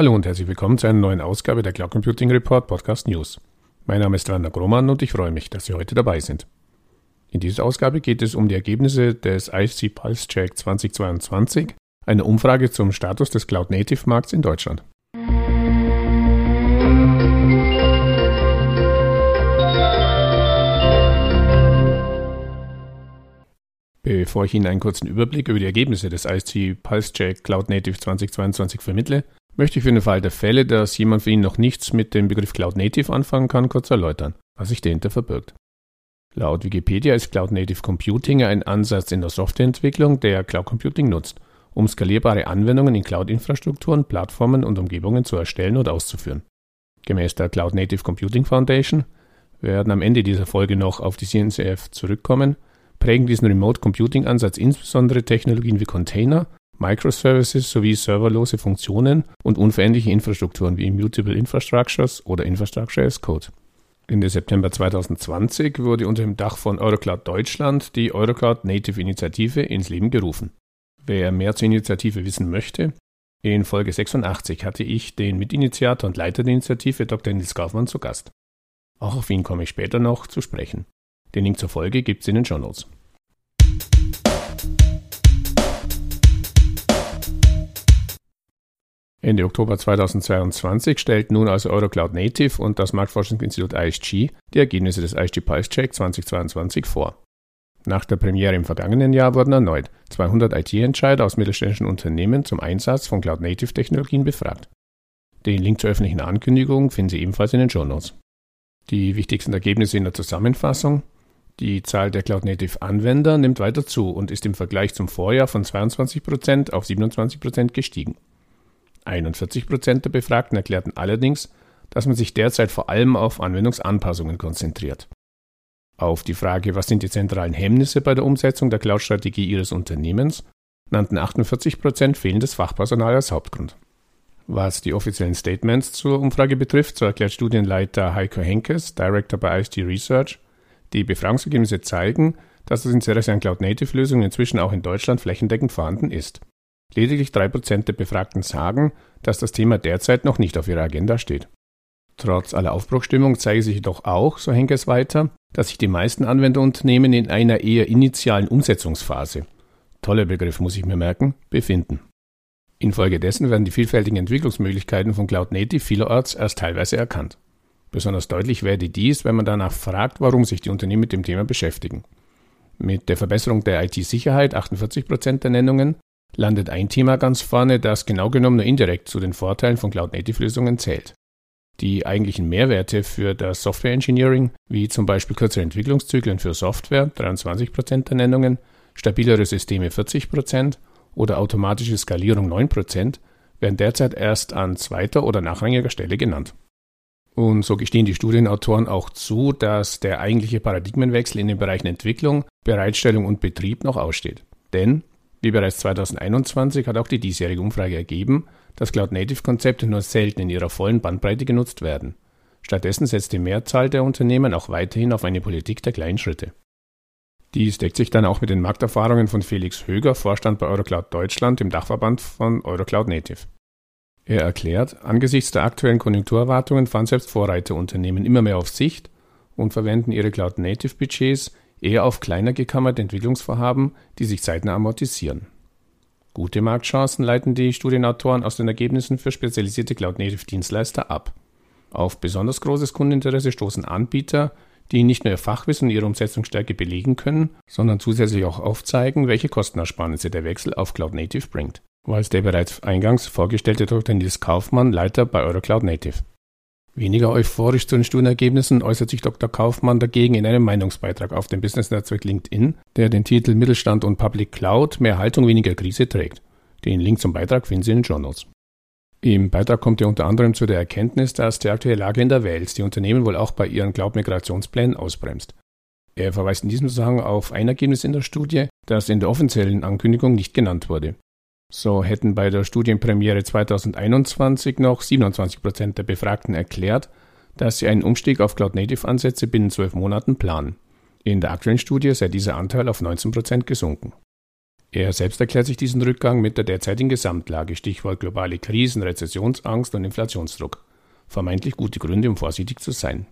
Hallo und herzlich willkommen zu einer neuen Ausgabe der Cloud Computing Report Podcast News. Mein Name ist Werner Grohmann und ich freue mich, dass Sie heute dabei sind. In dieser Ausgabe geht es um die Ergebnisse des IC Pulse Check 2022, eine Umfrage zum Status des Cloud Native Markts in Deutschland. Bevor ich Ihnen einen kurzen Überblick über die Ergebnisse des ISC Pulse Check Cloud Native 2022 vermittle, möchte ich für den Fall der Fälle, dass jemand für ihn noch nichts mit dem Begriff Cloud Native anfangen kann, kurz erläutern, was sich dahinter verbirgt. Laut Wikipedia ist Cloud Native Computing ein Ansatz in der Softwareentwicklung, der Cloud Computing nutzt, um skalierbare Anwendungen in Cloud-Infrastrukturen, Plattformen und Umgebungen zu erstellen und auszuführen. Gemäß der Cloud Native Computing Foundation werden am Ende dieser Folge noch auf die CNCF zurückkommen, prägen diesen Remote Computing Ansatz insbesondere Technologien wie Container, Microservices sowie serverlose Funktionen und unveränderliche Infrastrukturen wie Immutable Infrastructures oder Infrastructure as Code. Ende September 2020 wurde unter dem Dach von Eurocloud Deutschland die Eurocloud Native Initiative ins Leben gerufen. Wer mehr zur Initiative wissen möchte, in Folge 86 hatte ich den Mitinitiator und Leiter der Initiative Dr. Nils Kaufmann zu Gast. Auch auf ihn komme ich später noch zu sprechen. Den Link zur Folge gibt es in den Show Notes. Ende Oktober 2022 stellt nun also Eurocloud Native und das Marktforschungsinstitut ISG die Ergebnisse des ISG Pulse Check 2022 vor. Nach der Premiere im vergangenen Jahr wurden erneut 200 IT-Entscheider aus mittelständischen Unternehmen zum Einsatz von Cloud Native Technologien befragt. Den Link zur öffentlichen Ankündigung finden Sie ebenfalls in den Show Notes. Die wichtigsten Ergebnisse in der Zusammenfassung. Die Zahl der Cloud Native Anwender nimmt weiter zu und ist im Vergleich zum Vorjahr von 22% auf 27% gestiegen. 41% der Befragten erklärten allerdings, dass man sich derzeit vor allem auf Anwendungsanpassungen konzentriert. Auf die Frage, was sind die zentralen Hemmnisse bei der Umsetzung der Cloud-Strategie Ihres Unternehmens, nannten 48% fehlendes Fachpersonal als Hauptgrund. Was die offiziellen Statements zur Umfrage betrifft, so erklärt Studienleiter Heiko Henkes, Director bei IST Research, die Befragungsergebnisse zeigen, dass das Interesse an Cloud-Native-Lösungen inzwischen auch in Deutschland flächendeckend vorhanden ist. Lediglich 3% der Befragten sagen, dass das Thema derzeit noch nicht auf ihrer Agenda steht. Trotz aller Aufbruchstimmung zeige sich jedoch auch, so hängt es weiter, dass sich die meisten Anwenderunternehmen in einer eher initialen Umsetzungsphase, toller Begriff muss ich mir merken, befinden. Infolgedessen werden die vielfältigen Entwicklungsmöglichkeiten von Cloud Native vielerorts erst teilweise erkannt. Besonders deutlich werde dies, wenn man danach fragt, warum sich die Unternehmen mit dem Thema beschäftigen. Mit der Verbesserung der IT-Sicherheit, 48% der Nennungen, landet ein Thema ganz vorne, das genau genommen nur indirekt zu den Vorteilen von Cloud-Native-Lösungen zählt. Die eigentlichen Mehrwerte für das Software Engineering, wie zum Beispiel kürzere Entwicklungszyklen für Software, 23% der Nennungen, stabilere Systeme 40% oder automatische Skalierung 9%, werden derzeit erst an zweiter oder nachrangiger Stelle genannt. Und so gestehen die Studienautoren auch zu, dass der eigentliche Paradigmenwechsel in den Bereichen Entwicklung, Bereitstellung und Betrieb noch aussteht. Denn wie bereits 2021 hat auch die diesjährige Umfrage ergeben, dass Cloud-Native-Konzepte nur selten in ihrer vollen Bandbreite genutzt werden. Stattdessen setzt die Mehrzahl der Unternehmen auch weiterhin auf eine Politik der kleinen Schritte. Dies deckt sich dann auch mit den Markterfahrungen von Felix Höger, Vorstand bei Eurocloud Deutschland, dem Dachverband von Eurocloud Native. Er erklärt, angesichts der aktuellen Konjunkturerwartungen fahren selbst Vorreiterunternehmen immer mehr auf Sicht und verwenden ihre Cloud-Native-Budgets eher auf kleiner gekammerte Entwicklungsvorhaben, die sich zeitnah amortisieren. Gute Marktchancen leiten die Studienautoren aus den Ergebnissen für spezialisierte Cloud-Native-Dienstleister ab. Auf besonders großes Kundeninteresse stoßen Anbieter, die nicht nur ihr Fachwissen und ihre Umsetzungsstärke belegen können, sondern zusätzlich auch aufzeigen, welche Kostenersparnisse der Wechsel auf Cloud-Native bringt. War es der bereits eingangs vorgestellte Dr. Nils Kaufmann, Leiter bei Eurocloud Native. Weniger euphorisch zu den Studienergebnissen äußert sich Dr. Kaufmann dagegen in einem Meinungsbeitrag auf dem Business-Netzwerk LinkedIn, der den Titel Mittelstand und Public Cloud mehr Haltung, weniger Krise trägt. Den Link zum Beitrag finden Sie in den Journals. Im Beitrag kommt er unter anderem zu der Erkenntnis, dass die aktuelle Lage in der Welt die Unternehmen wohl auch bei ihren Cloud-Migrationsplänen ausbremst. Er verweist in diesem Zusammenhang auf ein Ergebnis in der Studie, das in der offiziellen Ankündigung nicht genannt wurde. So hätten bei der Studienpremiere 2021 noch 27 Prozent der Befragten erklärt, dass sie einen Umstieg auf Cloud-Native-Ansätze binnen zwölf Monaten planen. In der aktuellen Studie sei dieser Anteil auf 19 Prozent gesunken. Er selbst erklärt sich diesen Rückgang mit der derzeitigen Gesamtlage, Stichwort globale Krisen, Rezessionsangst und Inflationsdruck. Vermeintlich gute Gründe, um vorsichtig zu sein.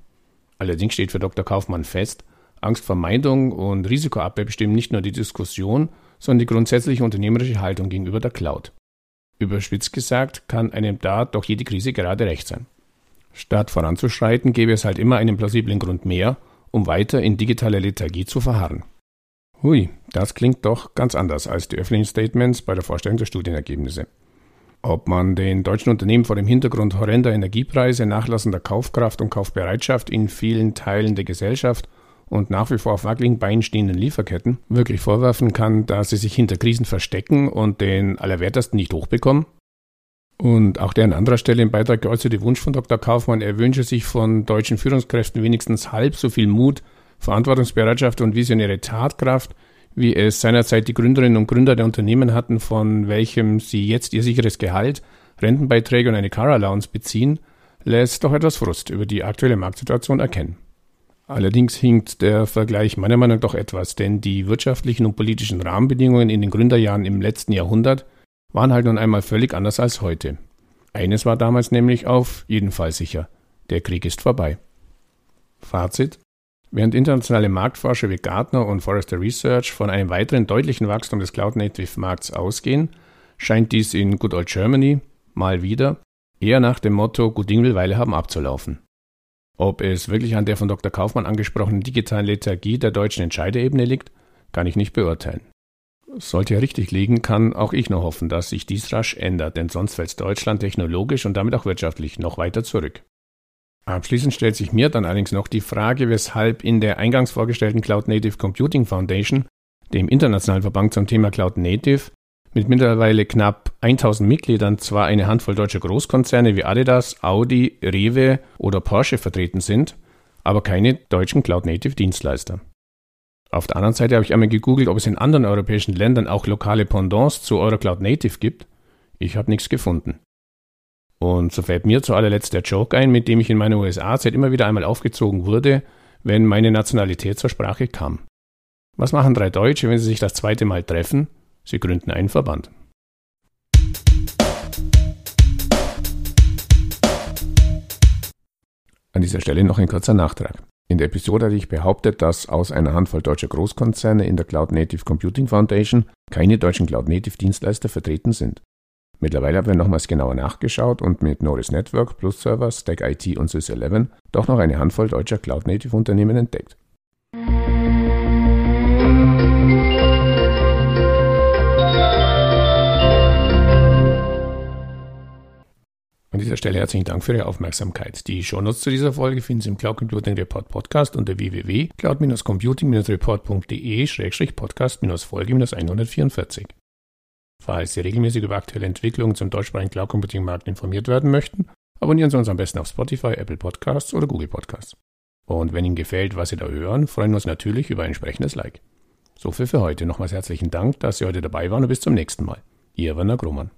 Allerdings steht für Dr. Kaufmann fest, Angstvermeidung und Risikoabwehr bestimmen nicht nur die Diskussion, sondern die grundsätzliche unternehmerische Haltung gegenüber der Cloud. Überspitzt gesagt, kann einem da doch jede Krise gerade recht sein. Statt voranzuschreiten, gäbe es halt immer einen plausiblen Grund mehr, um weiter in digitaler Lethargie zu verharren. Hui, das klingt doch ganz anders als die öffentlichen Statements bei der Vorstellung der Studienergebnisse. Ob man den deutschen Unternehmen vor dem Hintergrund horrender Energiepreise, nachlassender Kaufkraft und Kaufbereitschaft in vielen Teilen der Gesellschaft und nach wie vor auf wackeligen Beinen stehenden Lieferketten wirklich vorwerfen kann, dass sie sich hinter Krisen verstecken und den Allerwertesten nicht hochbekommen? Und auch der an anderer Stelle im Beitrag geäußerte Wunsch von Dr. Kaufmann, er wünsche sich von deutschen Führungskräften wenigstens halb so viel Mut, Verantwortungsbereitschaft und visionäre Tatkraft, wie es seinerzeit die Gründerinnen und Gründer der Unternehmen hatten, von welchem sie jetzt ihr sicheres Gehalt, Rentenbeiträge und eine Car Allowance beziehen, lässt doch etwas Frust über die aktuelle Marktsituation erkennen. Allerdings hinkt der Vergleich meiner Meinung nach doch etwas, denn die wirtschaftlichen und politischen Rahmenbedingungen in den Gründerjahren im letzten Jahrhundert waren halt nun einmal völlig anders als heute. Eines war damals nämlich auf jeden Fall sicher. Der Krieg ist vorbei. Fazit. Während internationale Marktforscher wie Gartner und Forrester Research von einem weiteren deutlichen Wachstum des Cloud-Native-Markts ausgehen, scheint dies in Good Old Germany mal wieder eher nach dem Motto Gut Ding will Weile haben abzulaufen. Ob es wirklich an der von Dr. Kaufmann angesprochenen digitalen Lethargie der deutschen Entscheiderebene liegt, kann ich nicht beurteilen. Sollte er richtig liegen, kann auch ich nur hoffen, dass sich dies rasch ändert, denn sonst fällt Deutschland technologisch und damit auch wirtschaftlich noch weiter zurück. Abschließend stellt sich mir dann allerdings noch die Frage, weshalb in der eingangs vorgestellten Cloud Native Computing Foundation, dem internationalen Verband zum Thema Cloud Native, mit mittlerweile knapp 1000 Mitgliedern zwar eine Handvoll deutscher Großkonzerne wie Adidas, Audi, Rewe oder Porsche vertreten sind, aber keine deutschen Cloud Native Dienstleister. Auf der anderen Seite habe ich einmal gegoogelt, ob es in anderen europäischen Ländern auch lokale Pendants zu Eurocloud Native gibt. Ich habe nichts gefunden. Und so fällt mir zu allerletzt der Joke ein, mit dem ich in meiner USA-Zeit immer wieder einmal aufgezogen wurde, wenn meine Nationalität zur Sprache kam. Was machen drei Deutsche, wenn sie sich das zweite Mal treffen? Sie gründen einen Verband. An dieser Stelle noch ein kurzer Nachtrag. In der Episode hatte ich behauptet, dass aus einer Handvoll deutscher Großkonzerne in der Cloud Native Computing Foundation keine deutschen Cloud Native Dienstleister vertreten sind. Mittlerweile haben wir nochmals genauer nachgeschaut und mit Norris Network, Plus Server, Stack IT und Sys11 doch noch eine Handvoll deutscher Cloud Native Unternehmen entdeckt. An dieser Stelle herzlichen Dank für Ihre Aufmerksamkeit. Die Shownotes zu dieser Folge finden Sie im Cloud Computing Report Podcast unter www.cloud-computing-report.de-podcast-folge-144. Falls Sie regelmäßig über aktuelle Entwicklungen zum deutschsprachigen Cloud Computing Markt informiert werden möchten, abonnieren Sie uns am besten auf Spotify, Apple Podcasts oder Google Podcasts. Und wenn Ihnen gefällt, was Sie da hören, freuen wir uns natürlich über ein entsprechendes Like. So viel für heute. Nochmals herzlichen Dank, dass Sie heute dabei waren und bis zum nächsten Mal. Ihr Werner Grummann.